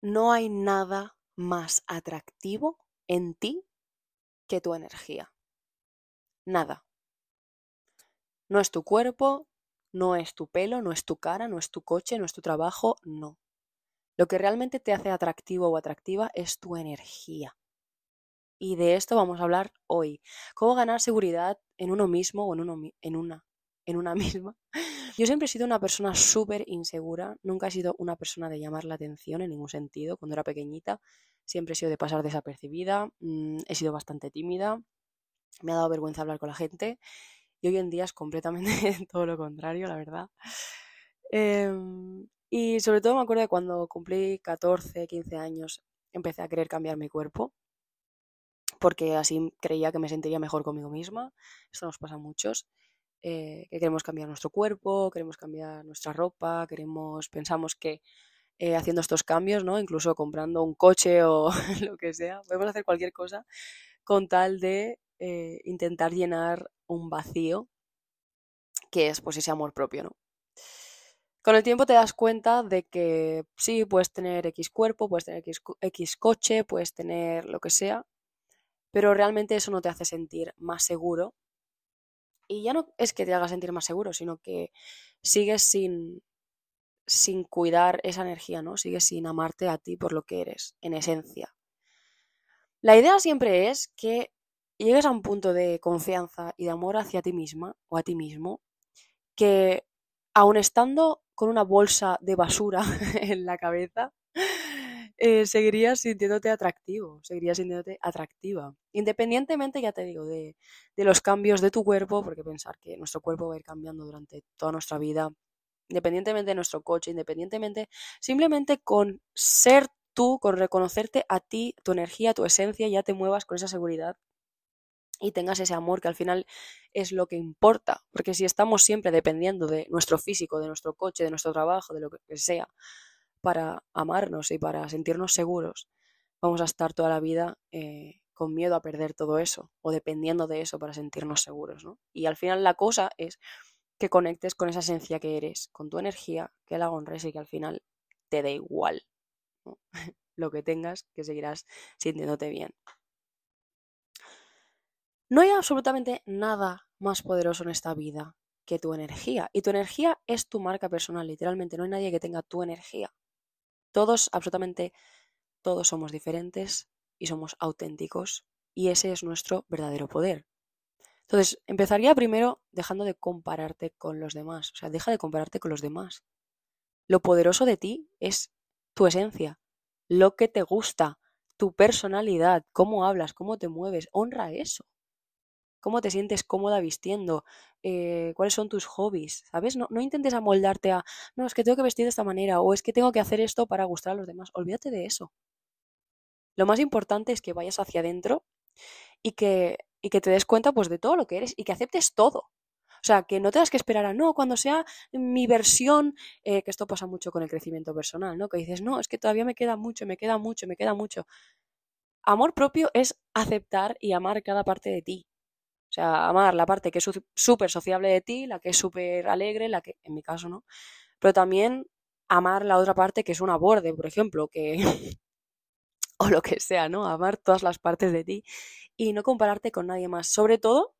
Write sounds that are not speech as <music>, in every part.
no hay nada más atractivo en ti que tu energía. Nada. No es tu cuerpo, no es tu pelo, no es tu cara, no es tu coche, no es tu trabajo, no. Lo que realmente te hace atractivo o atractiva es tu energía. Y de esto vamos a hablar hoy. Cómo ganar seguridad en uno mismo o en, uno, una, en una <laughs> misma. Yo siempre he sido una persona súper insegura. Nunca he sido una persona de llamar la atención en ningún sentido. Cuando era pequeñita siempre he sido de pasar desapercibida. Mm, he sido bastante tímida. Me ha dado vergüenza hablar con la gente. Y hoy en día es completamente <laughs> todo lo contrario, la verdad. Em, y sobre todo me acuerdo de cuando cumplí 14, 15 años, empecé a querer cambiar mi cuerpo porque así creía que me sentiría mejor conmigo misma. Esto nos pasa a muchos. Eh, que queremos cambiar nuestro cuerpo, queremos cambiar nuestra ropa, queremos, pensamos que eh, haciendo estos cambios, ¿no? Incluso comprando un coche o <laughs> lo que sea, podemos hacer cualquier cosa con tal de eh, intentar llenar un vacío que es pues ese amor propio, ¿no? Con el tiempo te das cuenta de que sí, puedes tener X cuerpo, puedes tener X coche, puedes tener lo que sea, pero realmente eso no te hace sentir más seguro. Y ya no es que te haga sentir más seguro, sino que sigues sin, sin cuidar esa energía, ¿no? Sigues sin amarte a ti por lo que eres, en esencia. La idea siempre es que llegues a un punto de confianza y de amor hacia ti misma o a ti mismo, que aun estando con una bolsa de basura <laughs> en la cabeza, eh, seguirías sintiéndote atractivo, seguirías sintiéndote atractiva. Independientemente, ya te digo, de, de los cambios de tu cuerpo, porque pensar que nuestro cuerpo va a ir cambiando durante toda nuestra vida, independientemente de nuestro coche, independientemente, simplemente con ser tú, con reconocerte a ti, tu energía, tu esencia, ya te muevas con esa seguridad y tengas ese amor que al final es lo que importa, porque si estamos siempre dependiendo de nuestro físico, de nuestro coche, de nuestro trabajo, de lo que sea, para amarnos y para sentirnos seguros, vamos a estar toda la vida eh, con miedo a perder todo eso o dependiendo de eso para sentirnos seguros. ¿no? Y al final la cosa es que conectes con esa esencia que eres, con tu energía, que la honres y que al final te dé igual <laughs> lo que tengas, que seguirás sintiéndote bien. No hay absolutamente nada más poderoso en esta vida que tu energía. Y tu energía es tu marca personal, literalmente. No hay nadie que tenga tu energía. Todos, absolutamente todos somos diferentes y somos auténticos y ese es nuestro verdadero poder. Entonces, empezaría primero dejando de compararte con los demás, o sea, deja de compararte con los demás. Lo poderoso de ti es tu esencia, lo que te gusta, tu personalidad, cómo hablas, cómo te mueves, honra eso cómo te sientes cómoda vistiendo, eh, cuáles son tus hobbies, ¿sabes? No, no, intentes amoldarte a, no, es que tengo que vestir de esta manera o es que tengo que hacer esto para gustar a los demás. Olvídate de eso. Lo más importante es que vayas hacia adentro y que, y que te des cuenta pues de todo lo que eres y que aceptes todo. O sea, que no tengas que esperar a, no, cuando sea mi versión, eh, que esto pasa mucho con el crecimiento personal, ¿no? Que dices, no, es que todavía me queda mucho, me queda mucho, me queda mucho. Amor propio es aceptar y amar cada parte de ti. O sea, amar la parte que es súper sociable de ti, la que es súper alegre, la que, en mi caso, ¿no? Pero también amar la otra parte que es un borde, por ejemplo, que... <laughs> o lo que sea, ¿no? Amar todas las partes de ti y no compararte con nadie más. Sobre todo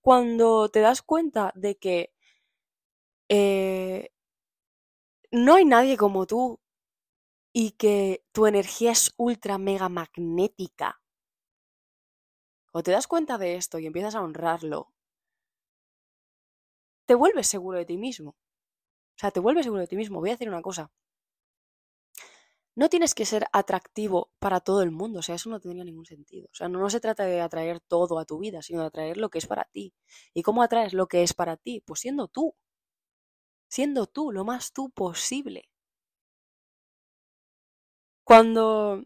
cuando te das cuenta de que eh, no hay nadie como tú y que tu energía es ultra mega magnética o te das cuenta de esto y empiezas a honrarlo, te vuelves seguro de ti mismo. O sea, te vuelves seguro de ti mismo. Voy a decir una cosa. No tienes que ser atractivo para todo el mundo, o sea, eso no tendría ningún sentido. O sea, no, no, se trata de atraer todo a tu vida, sino de atraer lo que es para ti. ¿Y cómo atraes lo que es para ti? Pues siendo tú. Siendo tú, lo más tú posible. Cuando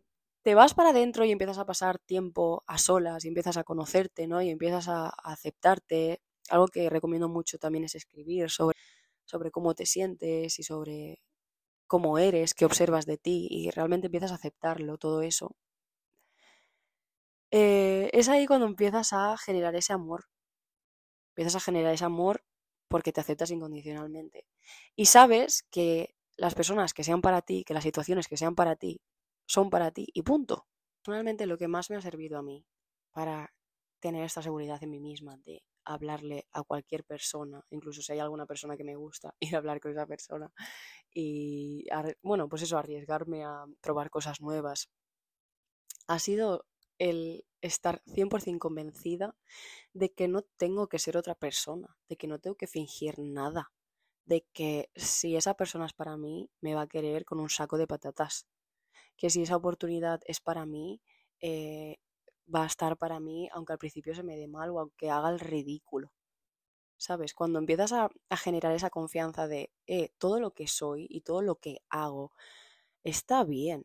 te vas para adentro y empiezas a pasar tiempo a solas y empiezas a conocerte, ¿no? Y empiezas a, aceptarte. Algo que recomiendo mucho también es escribir sobre, sobre cómo te sientes y sobre cómo eres, qué observas de ti y realmente empiezas a aceptarlo, todo eso. Eh, es ahí cuando empiezas a generar ese amor. Empiezas a generar ese amor porque te aceptas incondicionalmente. Y sabes que las personas que sean para ti, que las situaciones que sean para ti, son para ti y punto. Personalmente lo que más me ha servido a mí para tener esta seguridad en mí misma de hablarle a cualquier persona, incluso si hay alguna persona que me gusta, <laughs> ir a hablar con esa persona y, bueno, pues eso, arriesgarme a probar cosas nuevas, ha sido el estar 100% convencida de que no tengo que ser otra persona, de que no tengo que fingir nada, de que si esa persona es para mí, me va a querer con un saco de patatas, que si esa oportunidad es para mí, eh, va a estar para mí, aunque al principio se me dé mal o aunque haga el ridículo. ¿Sabes? Cuando empiezas a, generar esa confianza de, eh, todo lo que soy y todo lo que hago está bien.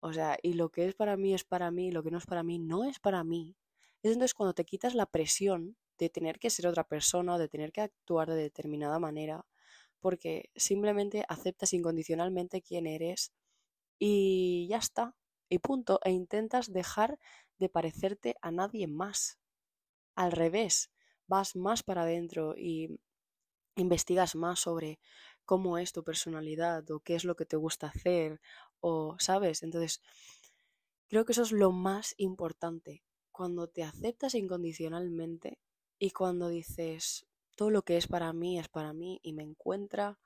O sea, y lo que es para mí es para mí, lo que no es para mí no es para mí. Es entonces cuando te quitas la presión de tener que ser otra persona o de tener que actuar de determinada manera, porque simplemente aceptas incondicionalmente quién eres y ya está, y punto, e intentas dejar de parecerte a nadie más. Al revés, vas más para adentro y investigas más sobre cómo es tu personalidad o qué es lo que te gusta hacer o, ¿sabes? Entonces, creo que eso es lo más importante. Cuando te aceptas incondicionalmente y cuando dices, todo lo que es para mí es para mí y me encuentra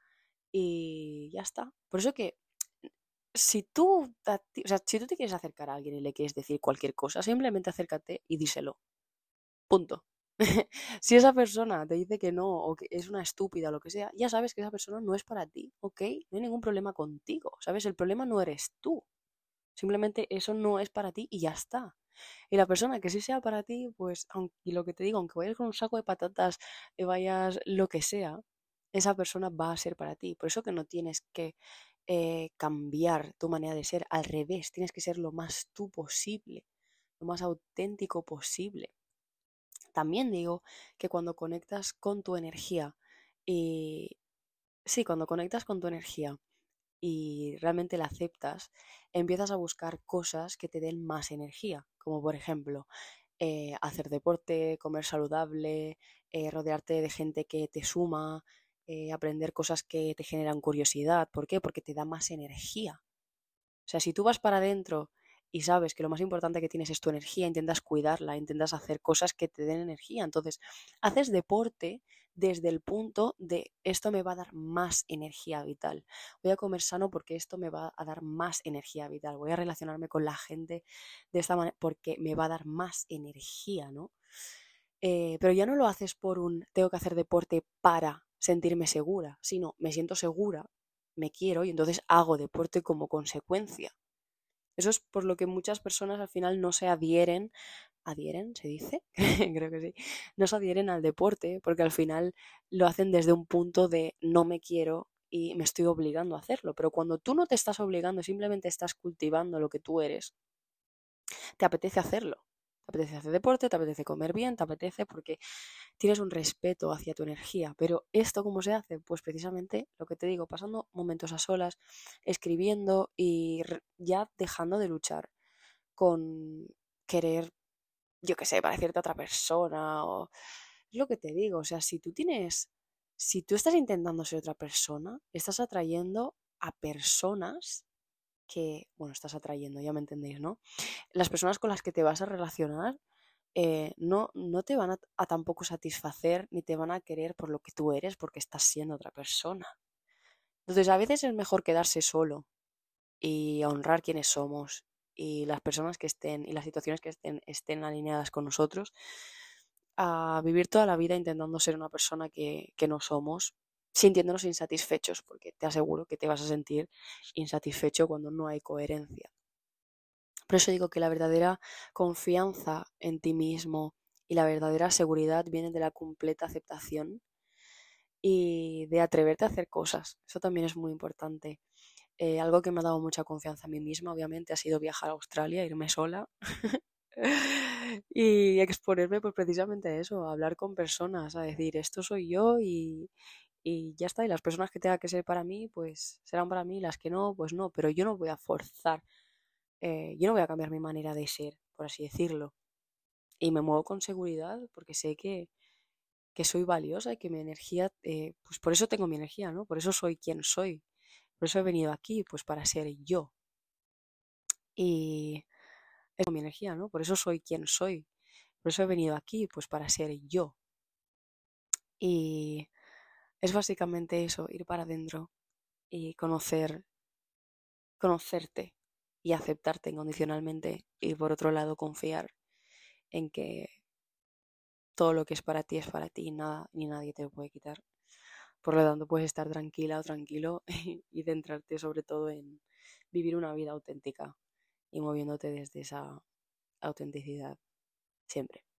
y ya está. Por eso que si tú, o sea, si tú te quieres acercar a alguien y le quieres decir cualquier cosa, simplemente acércate y díselo. Punto. <laughs> si esa persona te dice que no o que es una estúpida o lo que sea, ya sabes que esa persona no es para ti, ¿ok? No hay ningún problema contigo, ¿sabes? El problema no eres tú. Simplemente eso no es para ti y ya está. Y la persona que sí sea para ti, pues, aunque, y lo que te digo, aunque vayas con un saco de patatas y vayas lo que sea, esa persona va a ser para ti. Por eso que no tienes que eh, cambiar tu manera de ser. Al revés, tienes que ser lo más tú posible, lo más auténtico posible. También digo que cuando conectas con tu energía y... Sí, cuando conectas con tu energía y realmente la aceptas, empiezas a buscar cosas que te den más energía, como por ejemplo eh, hacer deporte, comer saludable, eh, rodearte de gente que te suma, eh, aprender cosas que te generan curiosidad. ¿Por qué? Porque te da más energía. O sea, si tú vas para adentro y sabes que lo más importante que tienes es tu energía, intentas cuidarla, intentas hacer cosas que te den energía. Entonces, haces deporte desde el punto de esto me va a dar más energía vital. Voy a comer sano porque esto me va a dar más energía vital. Voy a relacionarme con la gente de esta manera porque me va a dar más energía, ¿no? Eh, pero ya no lo haces por un tengo que hacer deporte para sentirme segura, sino me siento segura, me quiero y entonces hago deporte como consecuencia. Eso es por lo que muchas personas al final no se adhieren, adhieren, se dice, <laughs> creo que sí, no se adhieren al deporte porque al final lo hacen desde un punto de no me quiero y me estoy obligando a hacerlo. Pero cuando tú no te estás obligando, simplemente estás cultivando lo que tú eres, te apetece hacerlo apetece hacer deporte, te apetece comer bien, te apetece porque tienes un respeto hacia tu energía. Pero esto, ¿cómo se hace? Pues precisamente lo que te digo, pasando momentos a solas, escribiendo y ya dejando de luchar con querer, yo qué sé, parecerte a otra persona o... Es lo que te digo, o sea, si tú tienes, si tú estás intentando ser otra persona, estás atrayendo a personas que, bueno, estás atrayendo, ya me entendéis, ¿no? Las personas con las que te vas a relacionar eh, no, no te van a, tampoco satisfacer ni te van a querer por lo que tú eres porque estás siendo otra persona. Entonces a veces es mejor quedarse solo y honrar quienes somos y las personas que estén y las situaciones que estén, estén alineadas con nosotros a vivir toda la vida intentando ser una persona que, que no somos sintiéndonos insatisfechos, porque te aseguro que te vas a sentir insatisfecho cuando no hay coherencia. Por eso digo que la verdadera confianza en ti mismo y la verdadera seguridad viene de la completa aceptación y de atreverte a hacer cosas. Eso también es muy importante. Eh, algo que me ha dado mucha confianza a mí misma, obviamente, ha sido viajar a Australia, irme sola <laughs> y exponerme pues precisamente a eso, a hablar con personas, a decir, esto soy yo y, y ya está. Y las personas que tengan que ser para mí, pues serán para mí, las que no, pues no. Pero yo no voy a forzar, eh, yo no voy a cambiar mi manera de ser, por así decirlo. Y me muevo con seguridad porque sé que, que soy valiosa y que mi energía, eh, pues por eso tengo mi energía, ¿no? Por eso soy quien soy. Por eso he venido aquí, pues para ser yo. Y es mi energía, ¿no? Por eso soy quien soy. Por eso he venido aquí, pues para ser yo. Y es básicamente eso, ir para adentro y conocer, conocerte y aceptarte incondicionalmente y por otro lado confiar en que todo lo que es para ti es para ti y nada ni nadie te lo puede quitar. Por lo tanto, puedes estar tranquila o tranquilo <laughs> y centrarte sobre todo en vivir una vida auténtica y moviéndote desde esa autenticidad siempre.